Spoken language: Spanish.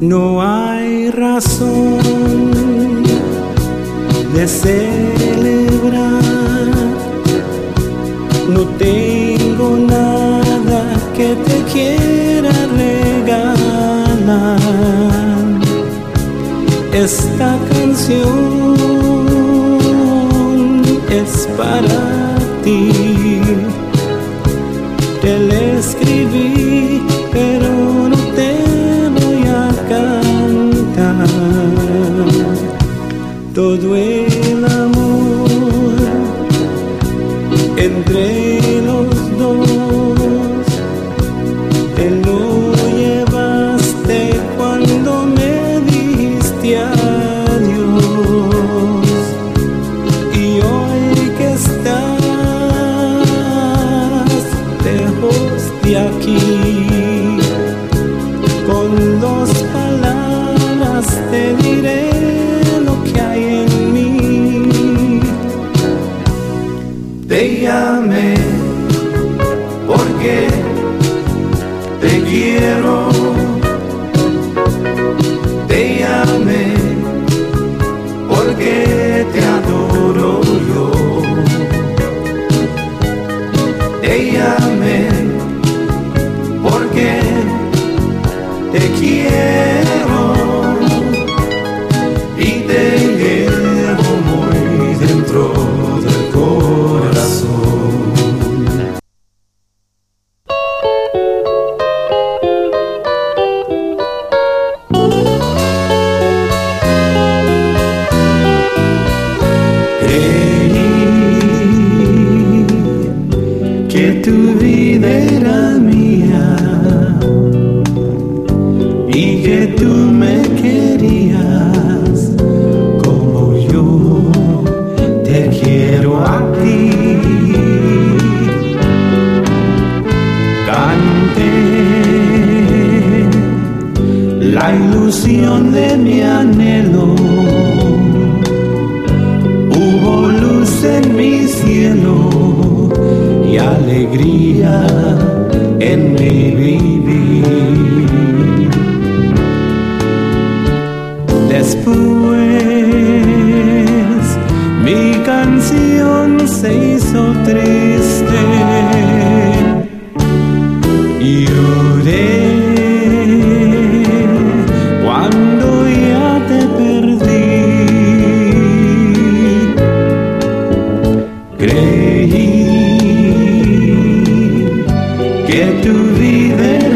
No hay razón de celebrar. No tengo nada que te quiera regalar. Esta canción es para ti. Te la escribí, el amor entre los dos te lo llevaste cuando me diste adiós. Y hoy que estás lejos de aquí, Te porque te quiero tu vida era mía y que tú me querías como yo te quiero a ti. Canté la ilusión de mi anhelo. En mi vivir. Después mi canción se hizo triste lloré cuando ya te perdí. Creí que tu vida